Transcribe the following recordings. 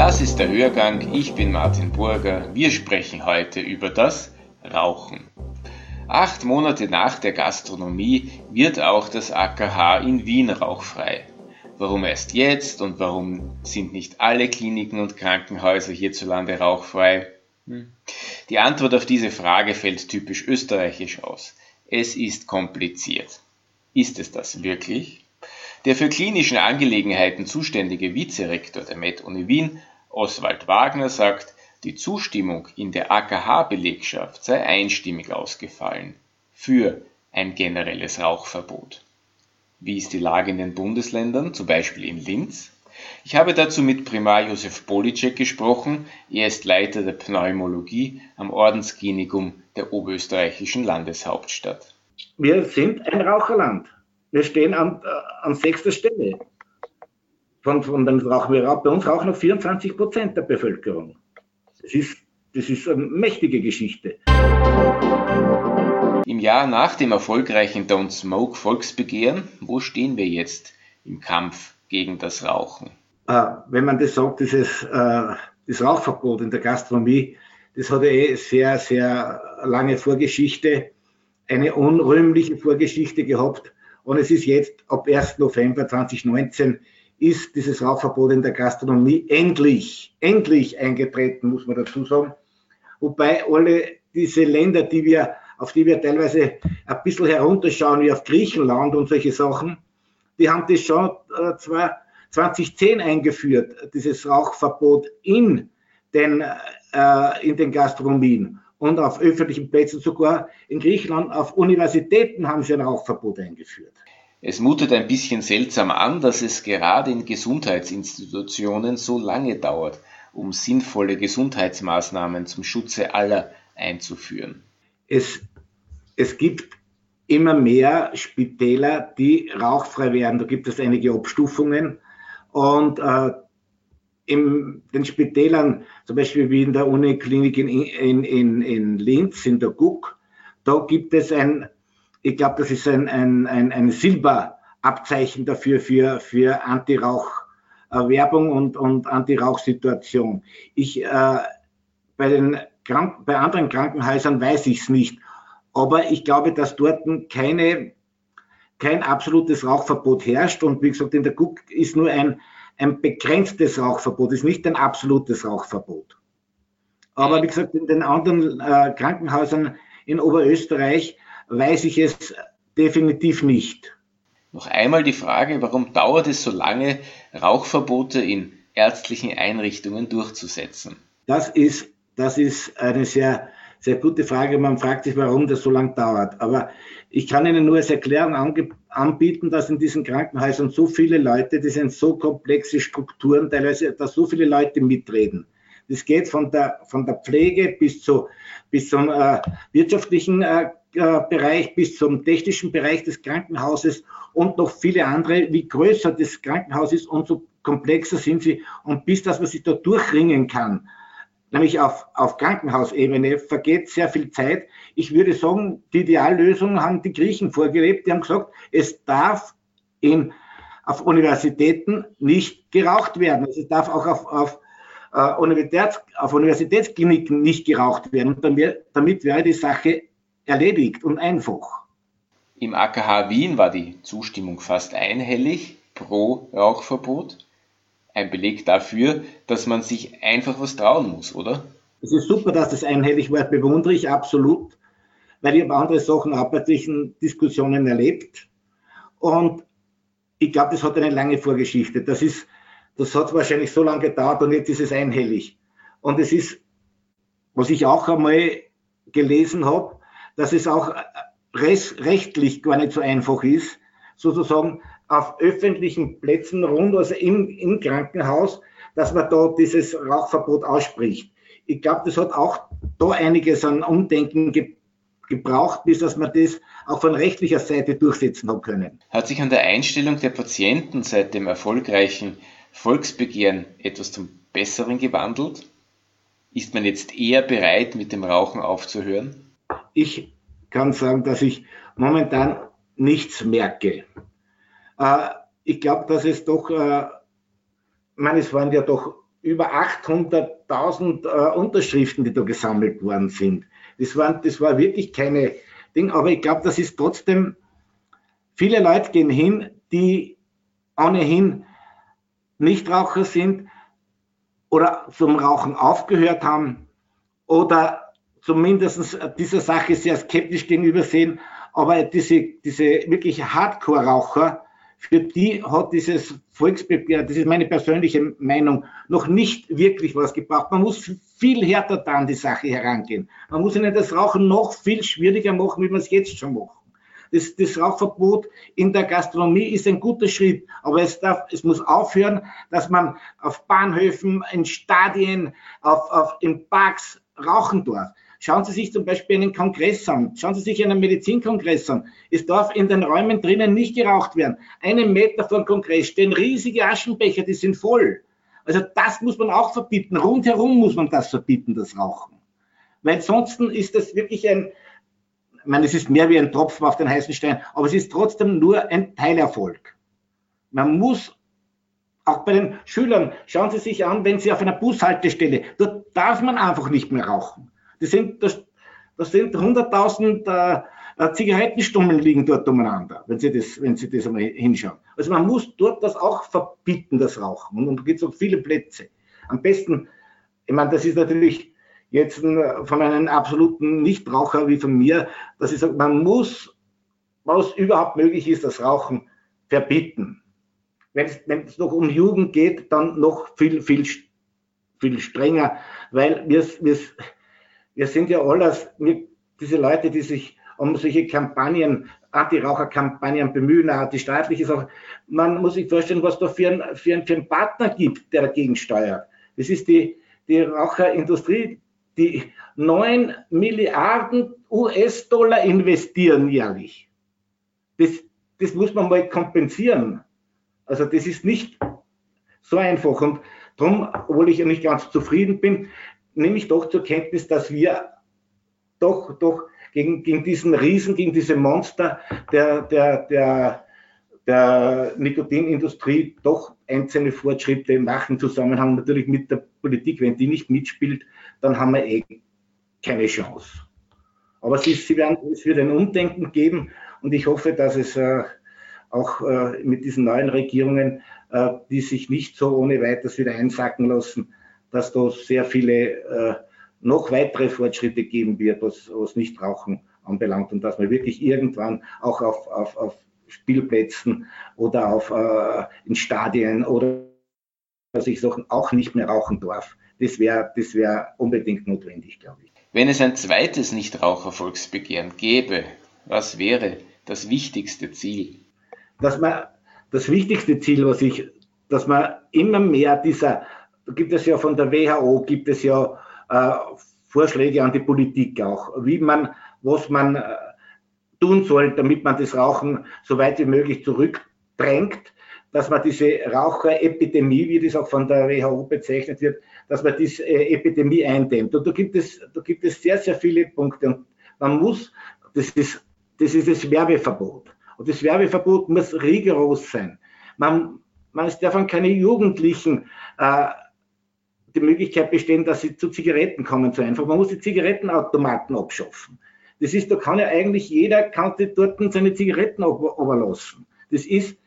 Das ist der Hörgang, ich bin Martin Burger. Wir sprechen heute über das Rauchen. Acht Monate nach der Gastronomie wird auch das AKH in Wien rauchfrei. Warum erst jetzt und warum sind nicht alle Kliniken und Krankenhäuser hierzulande rauchfrei? Hm. Die Antwort auf diese Frage fällt typisch österreichisch aus. Es ist kompliziert. Ist es das wirklich? Der für klinische Angelegenheiten zuständige Vizerektor der Med-Uni Wien Oswald Wagner sagt, die Zustimmung in der AKH-Belegschaft sei einstimmig ausgefallen für ein generelles Rauchverbot. Wie ist die Lage in den Bundesländern, zum Beispiel in Linz? Ich habe dazu mit Primar Josef Policek gesprochen. Er ist Leiter der Pneumologie am Ordensklinikum der oberösterreichischen Landeshauptstadt. Wir sind ein Raucherland. Wir stehen an, äh, an sechster Stelle von, von den Rauchen. Bei uns rauchen noch 24 Prozent der Bevölkerung. Das ist, das ist eine mächtige Geschichte. Im Jahr nach dem erfolgreichen Don't Smoke Volksbegehren, wo stehen wir jetzt im Kampf gegen das Rauchen? Äh, wenn man das sagt, dieses äh, das Rauchverbot in der Gastronomie, das hat ja eh sehr, sehr lange Vorgeschichte, eine unrühmliche Vorgeschichte gehabt. Und es ist jetzt ab 1. November 2019 ist dieses Rauchverbot in der Gastronomie endlich, endlich eingetreten, muss man dazu sagen. Wobei alle diese Länder, die wir, auf die wir teilweise ein bisschen herunterschauen, wie auf Griechenland und solche Sachen, die haben das schon äh, zwar 2010 eingeführt, dieses Rauchverbot in den, äh, in den Gastronomien und auf öffentlichen Plätzen sogar in Griechenland, auf Universitäten haben sie ein Rauchverbot eingeführt. Es mutet ein bisschen seltsam an, dass es gerade in Gesundheitsinstitutionen so lange dauert, um sinnvolle Gesundheitsmaßnahmen zum Schutze aller einzuführen. Es, es gibt immer mehr Spitäler, die rauchfrei werden. Da gibt es einige Abstufungen. Und äh, in den Spitälern, zum Beispiel wie in der Uniklinik in, in, in, in Linz, in der GUK, da gibt es ein ich glaube, das ist ein, ein, ein, ein Silberabzeichen dafür für, für Anti-Rauch-Werbung und, und Anti-Rauch-Situation. Ich, äh, bei, den Krank bei anderen Krankenhäusern weiß ich es nicht, aber ich glaube, dass dort keine, kein absolutes Rauchverbot herrscht und wie gesagt, in der GUK ist nur ein, ein begrenztes Rauchverbot, ist nicht ein absolutes Rauchverbot. Aber wie gesagt, in den anderen äh, Krankenhäusern in Oberösterreich weiß ich es definitiv nicht. Noch einmal die Frage, warum dauert es so lange, Rauchverbote in ärztlichen Einrichtungen durchzusetzen? Das ist, das ist eine sehr, sehr gute Frage. Man fragt sich, warum das so lange dauert. Aber ich kann Ihnen nur als Erklärung anbieten, dass in diesen Krankenhäusern so viele Leute, das sind so komplexe Strukturen, teilweise, dass so viele Leute mitreden. Das geht von der, von der Pflege bis, zu, bis zum äh, wirtschaftlichen äh, Bereich bis zum technischen Bereich des Krankenhauses und noch viele andere. Wie größer das Krankenhaus ist, umso komplexer sind sie. Und bis dass man sich da durchringen kann, nämlich auf, auf Krankenhausebene, vergeht sehr viel Zeit. Ich würde sagen, die Ideallösung haben die Griechen vorgelebt. Die haben gesagt, es darf in, auf Universitäten nicht geraucht werden. Also es darf auch auf, auf, äh, Universitäts, auf Universitätskliniken nicht geraucht werden. Und damit, damit wäre die Sache erledigt und einfach. Im AKH Wien war die Zustimmung fast einhellig pro Rauchverbot. Ein Beleg dafür, dass man sich einfach was trauen muss, oder? Es ist super, dass das einhellig war, bewundere ich absolut, weil ich habe andere Sachen auch bei diesen Diskussionen erlebt. Und ich glaube, das hat eine lange Vorgeschichte. Das ist, das hat wahrscheinlich so lange gedauert und jetzt ist es einhellig. Und es ist, was ich auch einmal gelesen habe, dass es auch äh, rechtlich gar nicht so einfach ist, sozusagen auf öffentlichen Plätzen rund, also im, im Krankenhaus, dass man da dieses Rauchverbot ausspricht. Ich glaube, das hat auch da einiges an Umdenken ge gebraucht, bis dass man das auch von rechtlicher Seite durchsetzen hat können. Hat sich an der Einstellung der Patienten seit dem erfolgreichen Volksbegehren etwas zum Besseren gewandelt? Ist man jetzt eher bereit, mit dem Rauchen aufzuhören? ich kann sagen, dass ich momentan nichts merke. Äh, ich glaube, dass es doch, äh, meine, es waren ja doch über 800.000 äh, Unterschriften, die da gesammelt worden sind. Das, waren, das war wirklich keine Ding, aber ich glaube, das ist trotzdem, viele Leute gehen hin, die ohnehin Nichtraucher sind oder zum Rauchen aufgehört haben oder zumindest dieser Sache sehr skeptisch gegenüber sehen. Aber diese, diese wirklich Hardcore-Raucher, für die hat dieses Volksbegehren, das ist meine persönliche Meinung, noch nicht wirklich was gebracht. Man muss viel härter an die Sache herangehen. Man muss ihnen das Rauchen noch viel schwieriger machen, wie man es jetzt schon macht. Das, das Rauchverbot in der Gastronomie ist ein guter Schritt, aber es, darf, es muss aufhören, dass man auf Bahnhöfen, in Stadien, auf, auf, in Parks rauchen darf. Schauen Sie sich zum Beispiel einen Kongress an. Schauen Sie sich einen Medizinkongress an. Es darf in den Räumen drinnen nicht geraucht werden. Einen Meter vor dem Kongress stehen riesige Aschenbecher, die sind voll. Also das muss man auch verbieten. Rundherum muss man das verbieten, das Rauchen. Weil sonst ist das wirklich ein, ich meine, es ist mehr wie ein Tropfen auf den heißen Stein, aber es ist trotzdem nur ein Teilerfolg. Man muss auch bei den Schülern, schauen Sie sich an, wenn Sie auf einer Bushaltestelle, dort darf man einfach nicht mehr rauchen. Das sind, das, das sind 100.000 äh, Zigarettenstummeln liegen dort umeinander, wenn Sie das, wenn Sie das einmal hinschauen. Also man muss dort das auch verbieten, das Rauchen. Und da gibt es auch viele Plätze. Am besten, ich meine, das ist natürlich jetzt von einem absoluten Nichtraucher wie von mir, dass ich sage, man muss, was überhaupt möglich ist, das Rauchen verbieten. Wenn es, noch um Jugend geht, dann noch viel, viel, viel strenger, weil wir, wir, wir sind ja alles, wir, diese Leute, die sich um solche Kampagnen, Anti-Raucher-Kampagnen bemühen, die staatliche Sache. Man muss sich vorstellen, was da für ein, für für ein Partner gibt, der dagegen steuert. Das ist die, die Raucherindustrie, die 9 Milliarden US-Dollar investieren jährlich. Das, das muss man mal kompensieren. Also das ist nicht so einfach. Und darum, obwohl ich ja nicht ganz zufrieden bin, nehme ich doch zur Kenntnis, dass wir doch, doch gegen, gegen diesen Riesen, gegen diese Monster der, der, der, der Nikotinindustrie doch einzelne Fortschritte machen, im Zusammenhang natürlich mit der Politik. Wenn die nicht mitspielt, dann haben wir eh keine Chance. Aber sie, sie werden, es wird ein Umdenken geben und ich hoffe, dass es äh, auch äh, mit diesen neuen Regierungen, äh, die sich nicht so ohne weiteres wieder einsacken lassen, dass da sehr viele äh, noch weitere Fortschritte geben wird, was, was Nichtrauchen anbelangt und dass man wirklich irgendwann auch auf, auf, auf Spielplätzen oder auf, äh, in Stadien oder sich Sachen auch nicht mehr rauchen darf. Das wäre das wär unbedingt notwendig, glaube ich. Wenn es ein zweites Nichtrauchervolksbegehren gäbe, was wäre das wichtigste Ziel? Dass man, das wichtigste Ziel, was ich, dass man immer mehr dieser, da gibt es ja von der WHO, gibt es ja äh, Vorschläge an die Politik auch, wie man, was man äh, tun soll, damit man das Rauchen so weit wie möglich zurückdrängt, dass man diese Raucherepidemie, wie das auch von der WHO bezeichnet wird, dass man diese äh, Epidemie eindämmt. Und da gibt es, da gibt es sehr, sehr viele Punkte. Und man muss, das ist, das ist das Werbeverbot. Und das Werbeverbot muss rigoros sein. Man, man darf keine Jugendlichen äh, die Möglichkeit bestehen, dass sie zu Zigaretten kommen zu einfach. Man muss die Zigarettenautomaten abschaffen. Das ist, da kann ja eigentlich jeder, kann dort seine Zigaretten überlassen. Das ist,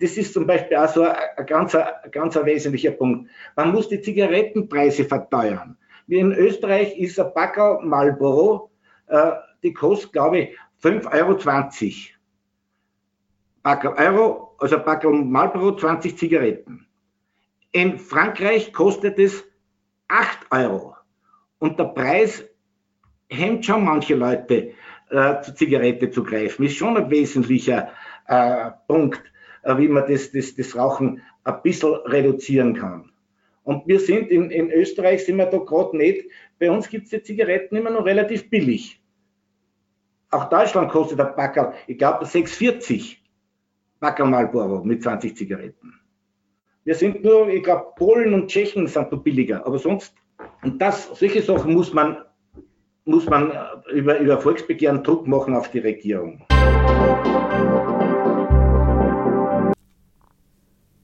das ist zum Beispiel auch so ein, ganz, ein ganz wesentlicher Punkt. Man muss die Zigarettenpreise verteuern. Wie in Österreich ist ein Packerl Marlboro, äh, die kostet, glaube ich, 5,20 Euro. Packerl Euro, also Packerl Marlboro, 20 Zigaretten. In Frankreich kostet es 8 Euro. Und der Preis hemmt schon manche Leute, äh, zur Zigarette zu greifen. Ist schon ein wesentlicher äh, Punkt, wie man das, das, das Rauchen ein bisschen reduzieren kann. Und wir sind in, in Österreich, sind wir da gerade nicht, bei uns gibt es die Zigaretten immer noch relativ billig. Auch Deutschland kostet der Packerl, ich glaube, 6,40 Packerl Marlboro mit 20 Zigaretten. Wir sind nur, ich glaube, Polen und Tschechen sind nur billiger, aber sonst, und das, solche Sachen muss man muss man über, über Volksbegehren Druck machen auf die Regierung.